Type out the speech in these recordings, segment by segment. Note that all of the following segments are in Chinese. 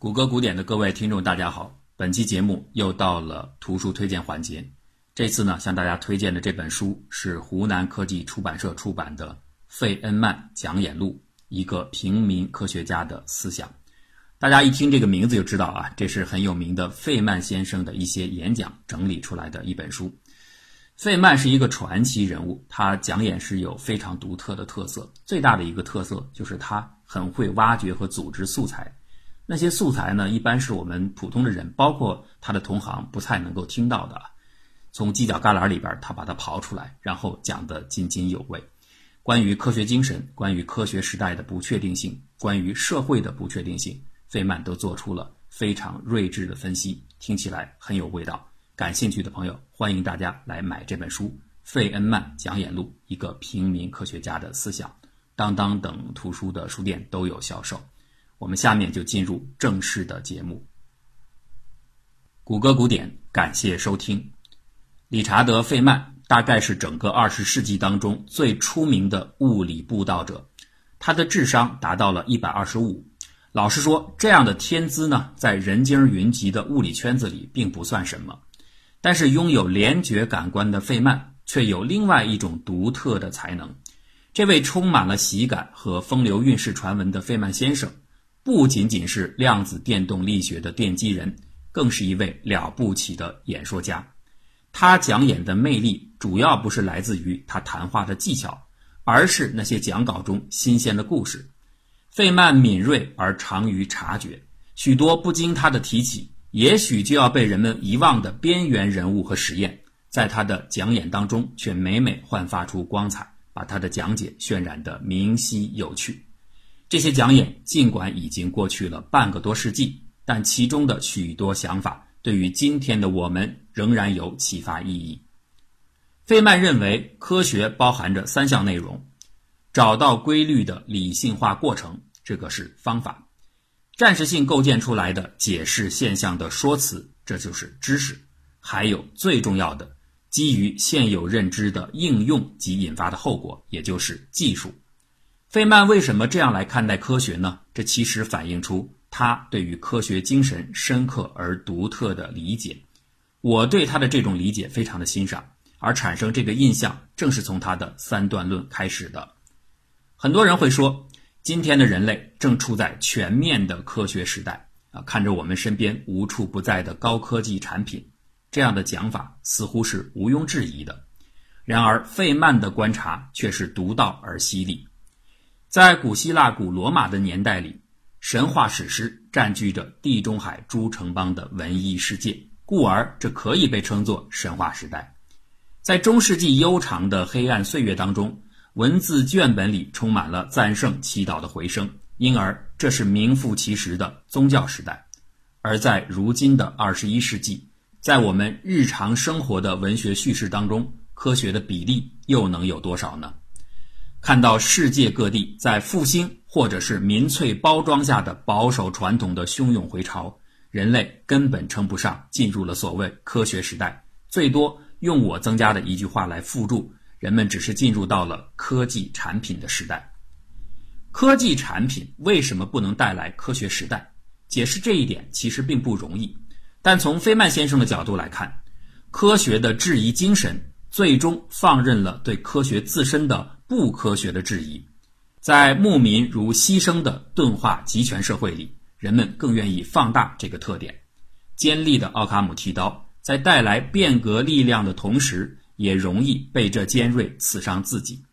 谷歌古典的各位听众，大家好！本期节目又到了图书推荐环节。这次呢，向大家推荐的这本书是湖南科技出版社出版的《费恩曼讲演录：一个平民科学家的思想》。大家一听这个名字就知道啊，这是很有名的费曼先生的一些演讲整理出来的一本书。费曼是一个传奇人物，他讲演是有非常独特的特色。最大的一个特色就是他很会挖掘和组织素材。那些素材呢，一般是我们普通的人，包括他的同行，不太能够听到的。从犄角旮旯里边，他把它刨出来，然后讲得津津有味。关于科学精神，关于科学时代的不确定性，关于社会的不确定性，费曼都做出了非常睿智的分析，听起来很有味道。感兴趣的朋友，欢迎大家来买这本书《费恩曼讲演录：一个平民科学家的思想》，当当等图书的书店都有销售。我们下面就进入正式的节目。谷歌古典，感谢收听。理查德·费曼大概是整个二十世纪当中最出名的物理布道者，他的智商达到了一百二十五。老实说，这样的天资呢，在人精云集的物理圈子里并不算什么。但是，拥有联觉感官的费曼却有另外一种独特的才能。这位充满了喜感和风流韵事传闻的费曼先生。不仅仅是量子电动力学的奠基人，更是一位了不起的演说家。他讲演的魅力主要不是来自于他谈话的技巧，而是那些讲稿中新鲜的故事。费曼敏锐而长于察觉，许多不经他的提起，也许就要被人们遗忘的边缘人物和实验，在他的讲演当中却每每焕发出光彩，把他的讲解渲染得明晰有趣。这些讲演尽管已经过去了半个多世纪，但其中的许多想法对于今天的我们仍然有启发意义。费曼认为，科学包含着三项内容：找到规律的理性化过程，这个是方法；暂时性构建出来的解释现象的说辞，这就是知识；还有最重要的，基于现有认知的应用及引发的后果，也就是技术。费曼为什么这样来看待科学呢？这其实反映出他对于科学精神深刻而独特的理解。我对他的这种理解非常的欣赏，而产生这个印象正是从他的三段论开始的。很多人会说，今天的人类正处在全面的科学时代啊，看着我们身边无处不在的高科技产品，这样的讲法似乎是毋庸置疑的。然而，费曼的观察却是独到而犀利。在古希腊、古罗马的年代里，神话史诗占据着地中海诸城邦的文艺世界，故而这可以被称作神话时代。在中世纪悠长的黑暗岁月当中，文字卷本里充满了赞圣祈祷的回声，因而这是名副其实的宗教时代。而在如今的二十一世纪，在我们日常生活的文学叙事当中，科学的比例又能有多少呢？看到世界各地在复兴或者是民粹包装下的保守传统的汹涌回潮，人类根本称不上进入了所谓科学时代，最多用我增加的一句话来附注：人们只是进入到了科技产品的时代。科技产品为什么不能带来科学时代？解释这一点其实并不容易，但从费曼先生的角度来看，科学的质疑精神最终放任了对科学自身的。不科学的质疑，在牧民如牺牲的钝化集权社会里，人们更愿意放大这个特点。尖利的奥卡姆剃刀在带来变革力量的同时，也容易被这尖锐刺伤自己。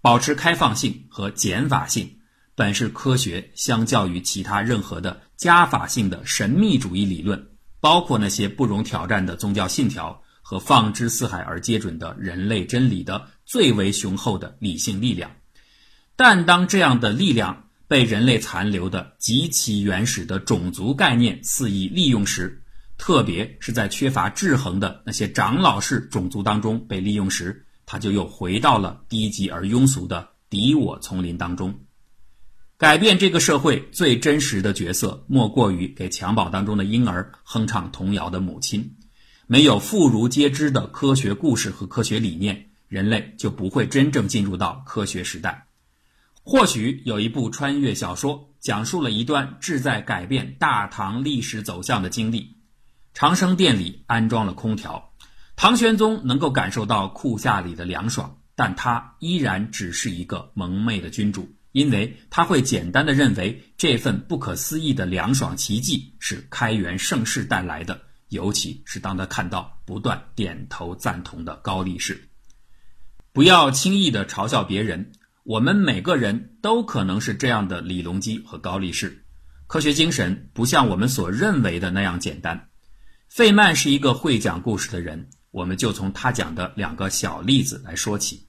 保持开放性和减法性，本是科学相较于其他任何的加法性的神秘主义理论，包括那些不容挑战的宗教信条和放之四海而皆准的人类真理的。最为雄厚的理性力量，但当这样的力量被人类残留的极其原始的种族概念肆意利用时，特别是在缺乏制衡的那些长老式种族当中被利用时，他就又回到了低级而庸俗的敌我丛林当中。改变这个社会最真实的角色，莫过于给襁褓当中的婴儿哼唱童谣的母亲。没有妇孺皆知的科学故事和科学理念。人类就不会真正进入到科学时代。或许有一部穿越小说讲述了一段志在改变大唐历史走向的经历。长生殿里安装了空调，唐玄宗能够感受到酷夏里的凉爽，但他依然只是一个蒙昧的君主，因为他会简单的认为这份不可思议的凉爽奇迹是开元盛世带来的，尤其是当他看到不断点头赞同的高力士。不要轻易的嘲笑别人。我们每个人都可能是这样的李隆基和高力士。科学精神不像我们所认为的那样简单。费曼是一个会讲故事的人，我们就从他讲的两个小例子来说起。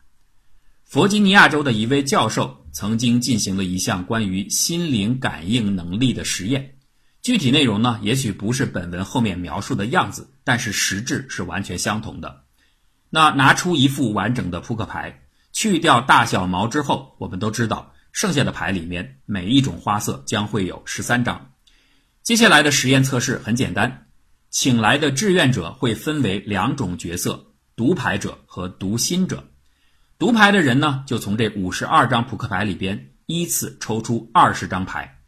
弗吉尼亚州的一位教授曾经进行了一项关于心灵感应能力的实验，具体内容呢，也许不是本文后面描述的样子，但是实质是完全相同的。那拿出一副完整的扑克牌。去掉大小毛之后，我们都知道，剩下的牌里面每一种花色将会有十三张。接下来的实验测试很简单，请来的志愿者会分为两种角色：读牌者和读心者。读牌的人呢，就从这五十二张扑克牌里边依次抽出二十张牌，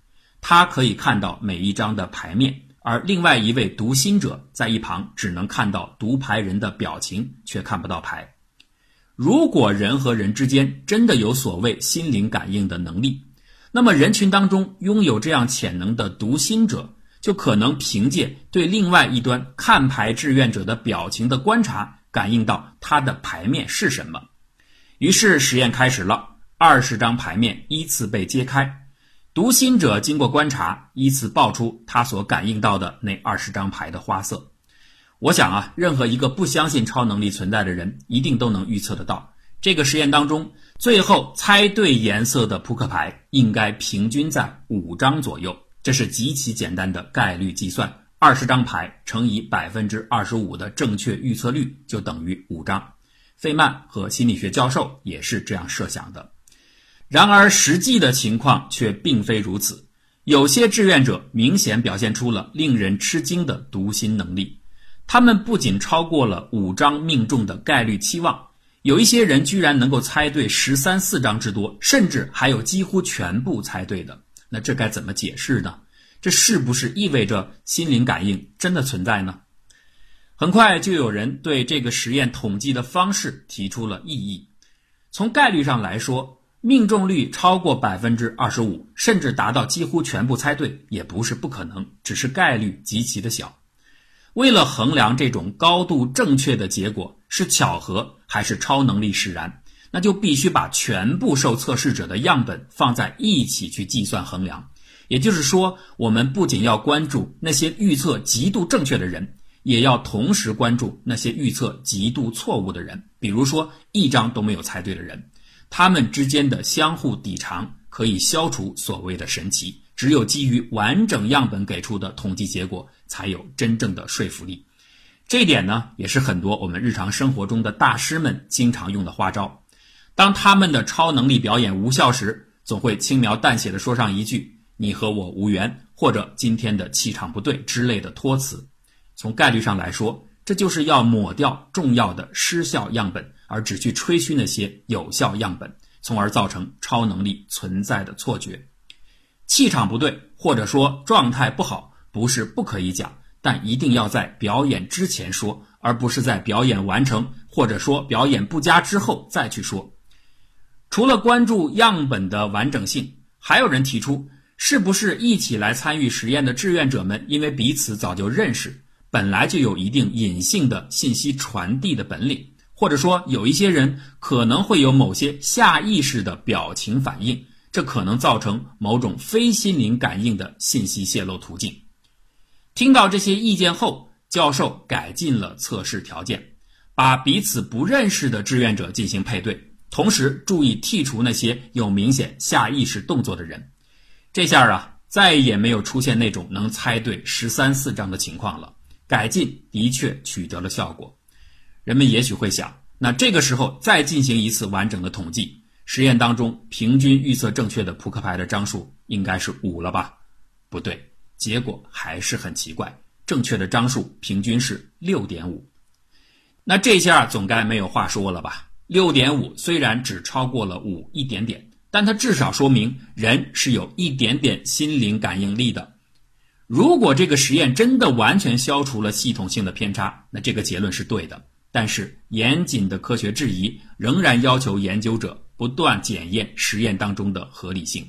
他可以看到每一张的牌面；而另外一位读心者在一旁只能看到读牌人的表情，却看不到牌。如果人和人之间真的有所谓心灵感应的能力，那么人群当中拥有这样潜能的读心者，就可能凭借对另外一端看牌志愿者的表情的观察，感应到他的牌面是什么。于是实验开始了，二十张牌面依次被揭开，读心者经过观察，依次报出他所感应到的那二十张牌的花色。我想啊，任何一个不相信超能力存在的人，一定都能预测得到，这个实验当中，最后猜对颜色的扑克牌应该平均在五张左右。这是极其简单的概率计算，二十张牌乘以百分之二十五的正确预测率就等于五张。费曼和心理学教授也是这样设想的。然而，实际的情况却并非如此，有些志愿者明显表现出了令人吃惊的读心能力。他们不仅超过了五张命中的概率期望，有一些人居然能够猜对十三四张之多，甚至还有几乎全部猜对的。那这该怎么解释呢？这是不是意味着心灵感应真的存在呢？很快就有人对这个实验统计的方式提出了异议。从概率上来说，命中率超过百分之二十五，甚至达到几乎全部猜对，也不是不可能，只是概率极其的小。为了衡量这种高度正确的结果是巧合还是超能力使然，那就必须把全部受测试者的样本放在一起去计算衡量。也就是说，我们不仅要关注那些预测极度正确的人，也要同时关注那些预测极度错误的人。比如说，一张都没有猜对的人，他们之间的相互抵偿可以消除所谓的神奇。只有基于完整样本给出的统计结果，才有真正的说服力。这一点呢，也是很多我们日常生活中的大师们经常用的花招。当他们的超能力表演无效时，总会轻描淡写的说上一句“你和我无缘”或者“今天的气场不对”之类的托词。从概率上来说，这就是要抹掉重要的失效样本，而只去吹嘘那些有效样本，从而造成超能力存在的错觉。气场不对，或者说状态不好，不是不可以讲，但一定要在表演之前说，而不是在表演完成或者说表演不佳之后再去说。除了关注样本的完整性，还有人提出，是不是一起来参与实验的志愿者们，因为彼此早就认识，本来就有一定隐性的信息传递的本领，或者说有一些人可能会有某些下意识的表情反应。这可能造成某种非心灵感应的信息泄露途径。听到这些意见后，教授改进了测试条件，把彼此不认识的志愿者进行配对，同时注意剔除那些有明显下意识动作的人。这下啊，再也没有出现那种能猜对十三四张的情况了。改进的确取得了效果。人们也许会想，那这个时候再进行一次完整的统计。实验当中，平均预测正确的扑克牌的张数应该是五了吧？不对，结果还是很奇怪，正确的张数平均是六点五。那这下总该没有话说了吧？六点五虽然只超过了五一点点，但它至少说明人是有一点点心灵感应力的。如果这个实验真的完全消除了系统性的偏差，那这个结论是对的。但是严谨的科学质疑仍然要求研究者不断检验实验当中的合理性。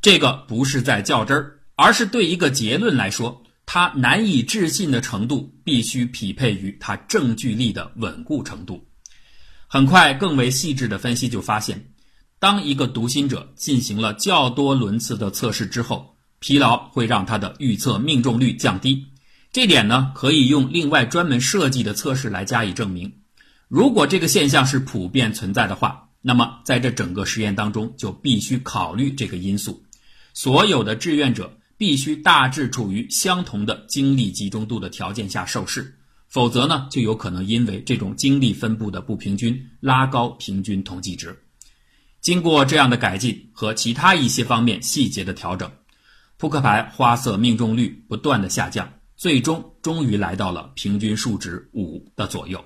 这个不是在较真儿，而是对一个结论来说，它难以置信的程度必须匹配于它证据力的稳固程度。很快，更为细致的分析就发现，当一个读心者进行了较多轮次的测试之后，疲劳会让他的预测命中率降低。这点呢，可以用另外专门设计的测试来加以证明。如果这个现象是普遍存在的话，那么在这整个实验当中就必须考虑这个因素。所有的志愿者必须大致处于相同的精力集中度的条件下受试，否则呢，就有可能因为这种精力分布的不平均，拉高平均统计值。经过这样的改进和其他一些方面细节的调整，扑克牌花色命中率不断的下降。最终终于来到了平均数值五的左右，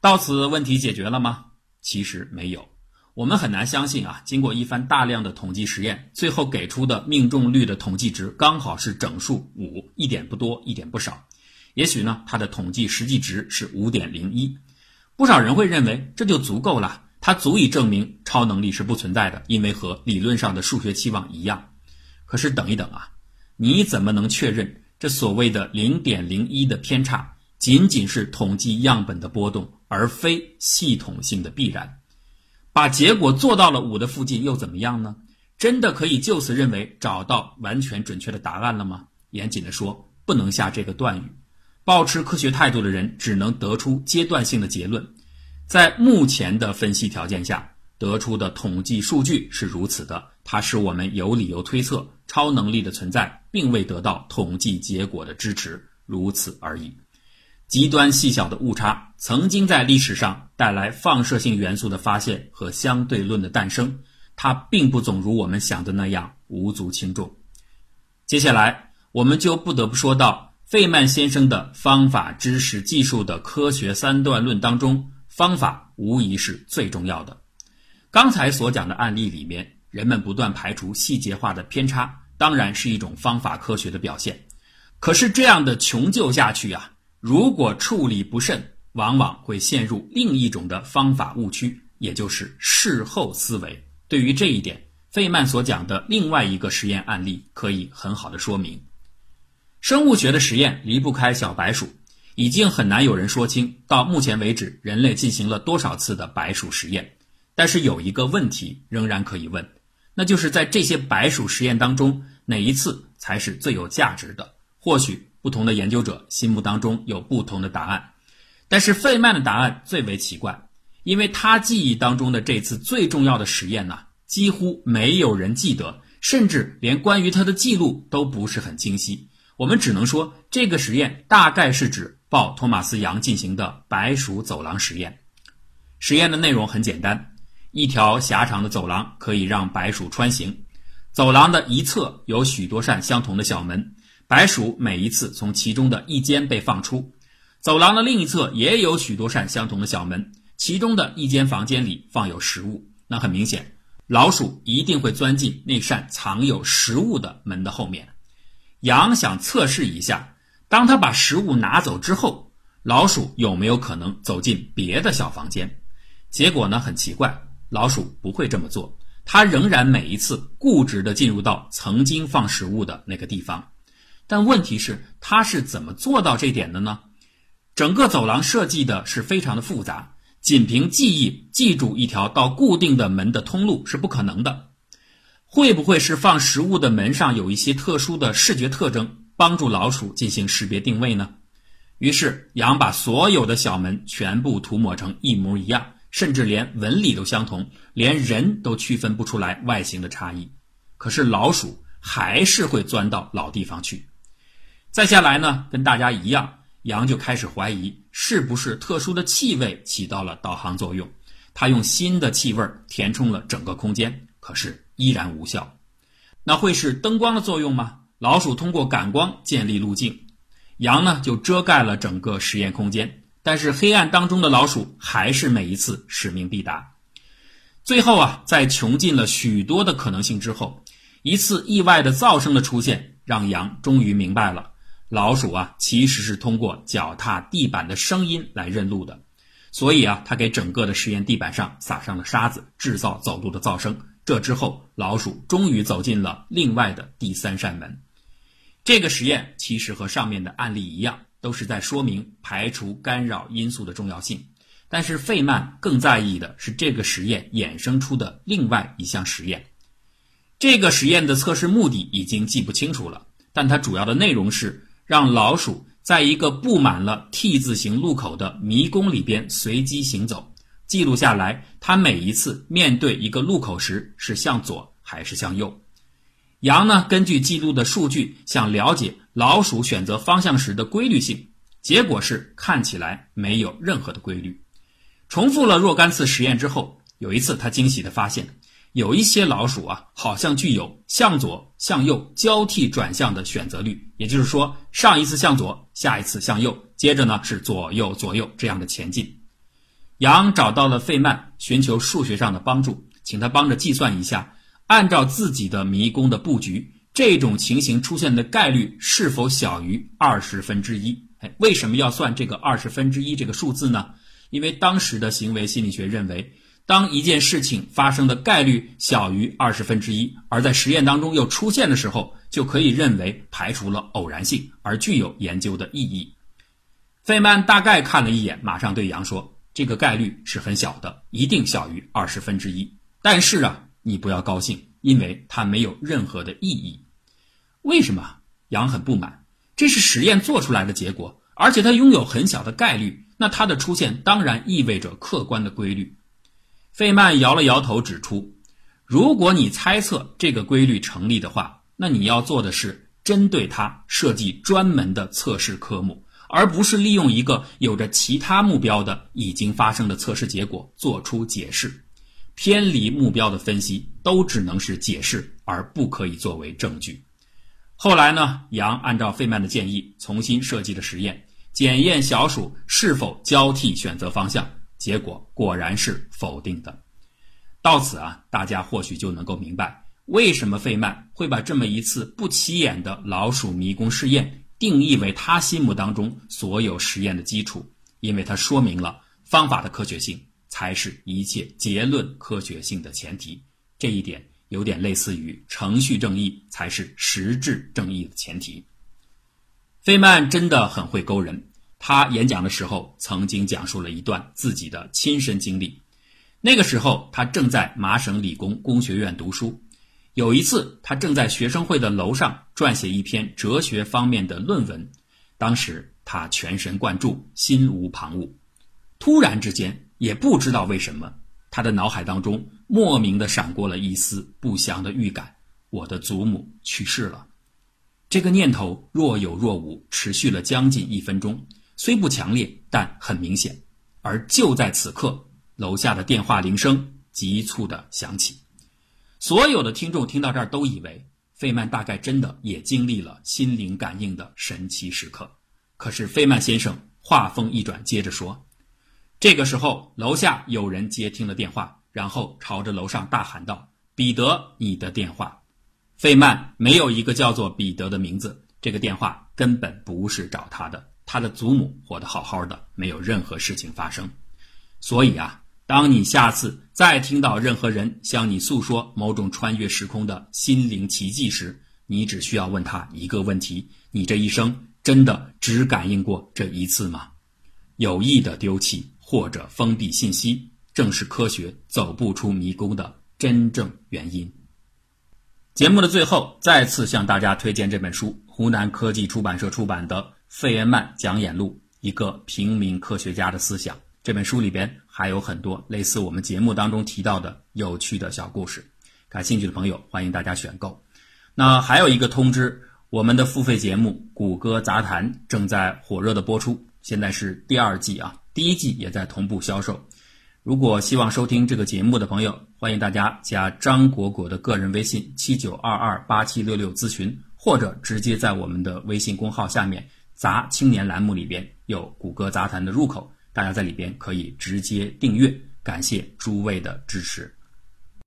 到此问题解决了吗？其实没有，我们很难相信啊！经过一番大量的统计实验，最后给出的命中率的统计值刚好是整数五，一点不多，一点不少。也许呢，它的统计实际值是五点零一。不少人会认为这就足够了，它足以证明超能力是不存在的，因为和理论上的数学期望一样。可是等一等啊，你怎么能确认？这所谓的零点零一的偏差，仅仅是统计样本的波动，而非系统性的必然。把结果做到了五的附近又怎么样呢？真的可以就此认为找到完全准确的答案了吗？严谨的说，不能下这个断语。保持科学态度的人只能得出阶段性的结论。在目前的分析条件下得出的统计数据是如此的，它使我们有理由推测。超能力的存在并未得到统计结果的支持，如此而已。极端细小的误差曾经在历史上带来放射性元素的发现和相对论的诞生，它并不总如我们想的那样无足轻重。接下来，我们就不得不说到费曼先生的方法、知识、技术的科学三段论当中，方法无疑是最重要的。刚才所讲的案例里面，人们不断排除细节化的偏差。当然是一种方法科学的表现，可是这样的穷究下去啊，如果处理不慎，往往会陷入另一种的方法误区，也就是事后思维。对于这一点，费曼所讲的另外一个实验案例可以很好的说明。生物学的实验离不开小白鼠，已经很难有人说清到目前为止人类进行了多少次的白鼠实验。但是有一个问题仍然可以问。那就是在这些白鼠实验当中，哪一次才是最有价值的？或许不同的研究者心目当中有不同的答案，但是费曼的答案最为奇怪，因为他记忆当中的这次最重要的实验呢，几乎没有人记得，甚至连关于他的记录都不是很清晰。我们只能说，这个实验大概是指鲍托马斯杨进行的白鼠走廊实验。实验的内容很简单。一条狭长的走廊可以让白鼠穿行，走廊的一侧有许多扇相同的小门，白鼠每一次从其中的一间被放出。走廊的另一侧也有许多扇相同的小门，其中的一间房间里放有食物。那很明显，老鼠一定会钻进那扇藏有食物的门的后面。羊想测试一下，当他把食物拿走之后，老鼠有没有可能走进别的小房间？结果呢，很奇怪。老鼠不会这么做，它仍然每一次固执地进入到曾经放食物的那个地方。但问题是，它是怎么做到这点的呢？整个走廊设计的是非常的复杂，仅凭记忆记住一条到固定的门的通路是不可能的。会不会是放食物的门上有一些特殊的视觉特征，帮助老鼠进行识别定位呢？于是，羊把所有的小门全部涂抹成一模一样。甚至连纹理都相同，连人都区分不出来外形的差异。可是老鼠还是会钻到老地方去。再下来呢，跟大家一样，羊就开始怀疑是不是特殊的气味起到了导航作用。他用新的气味填充了整个空间，可是依然无效。那会是灯光的作用吗？老鼠通过感光建立路径，羊呢就遮盖了整个实验空间。但是黑暗当中的老鼠还是每一次使命必达。最后啊，在穷尽了许多的可能性之后，一次意外的噪声的出现，让羊终于明白了，老鼠啊其实是通过脚踏地板的声音来认路的。所以啊，他给整个的实验地板上撒上了沙子，制造走路的噪声。这之后，老鼠终于走进了另外的第三扇门。这个实验其实和上面的案例一样，都是在说明排除干扰因素的重要性。但是费曼更在意的是这个实验衍生出的另外一项实验。这个实验的测试目的已经记不清楚了，但它主要的内容是让老鼠在一个布满了 T 字形路口的迷宫里边随机行走，记录下来它每一次面对一个路口时是向左还是向右。羊呢，根据记录的数据想了解老鼠选择方向时的规律性，结果是看起来没有任何的规律。重复了若干次实验之后，有一次他惊喜地发现，有一些老鼠啊，好像具有向左、向右交替转向的选择率。也就是说，上一次向左，下一次向右，接着呢是左右左右这样的前进。羊找到了费曼，寻求数学上的帮助，请他帮着计算一下，按照自己的迷宫的布局，这种情形出现的概率是否小于二十分之一？哎，为什么要算这个二十分之一这个数字呢？因为当时的行为心理学认为，当一件事情发生的概率小于二十分之一，而在实验当中又出现的时候，就可以认为排除了偶然性，而具有研究的意义。费曼大概看了一眼，马上对杨说：“这个概率是很小的，一定小于二十分之一。但是啊，你不要高兴，因为它没有任何的意义。为什么？”杨很不满，这是实验做出来的结果，而且它拥有很小的概率。那它的出现当然意味着客观的规律。费曼摇了摇头，指出：如果你猜测这个规律成立的话，那你要做的是针对它设计专门的测试科目，而不是利用一个有着其他目标的已经发生的测试结果做出解释。偏离目标的分析都只能是解释，而不可以作为证据。后来呢，杨按照费曼的建议重新设计了实验。检验小鼠是否交替选择方向，结果果然是否定的。到此啊，大家或许就能够明白，为什么费曼会把这么一次不起眼的老鼠迷宫试验定义为他心目当中所有实验的基础，因为它说明了方法的科学性才是一切结论科学性的前提。这一点有点类似于程序正义才是实质正义的前提。费曼真的很会勾人。他演讲的时候曾经讲述了一段自己的亲身经历。那个时候，他正在麻省理工工学院读书。有一次，他正在学生会的楼上撰写一篇哲学方面的论文。当时他全神贯注，心无旁骛。突然之间，也不知道为什么，他的脑海当中莫名的闪过了一丝不祥的预感：我的祖母去世了。这个念头若有若无，持续了将近一分钟，虽不强烈，但很明显。而就在此刻，楼下的电话铃声急促的响起。所有的听众听到这儿都以为费曼大概真的也经历了心灵感应的神奇时刻。可是费曼先生话锋一转，接着说：“这个时候，楼下有人接听了电话，然后朝着楼上大喊道：‘彼得，你的电话。’”费曼没有一个叫做彼得的名字，这个电话根本不是找他的。他的祖母活得好好的，没有任何事情发生。所以啊，当你下次再听到任何人向你诉说某种穿越时空的心灵奇迹时，你只需要问他一个问题：你这一生真的只感应过这一次吗？有意的丢弃或者封闭信息，正是科学走不出迷宫的真正原因。节目的最后，再次向大家推荐这本书，湖南科技出版社出版的《费恩曼讲演录：一个平民科学家的思想》。这本书里边还有很多类似我们节目当中提到的有趣的小故事，感兴趣的朋友欢迎大家选购。那还有一个通知，我们的付费节目《谷歌杂谈》正在火热的播出，现在是第二季啊，第一季也在同步销售。如果希望收听这个节目的朋友，欢迎大家加张果果的个人微信七九二二八七六六咨询，或者直接在我们的微信公号下面“杂青年”栏目里边有谷歌杂谈的入口，大家在里边可以直接订阅。感谢诸位的支持。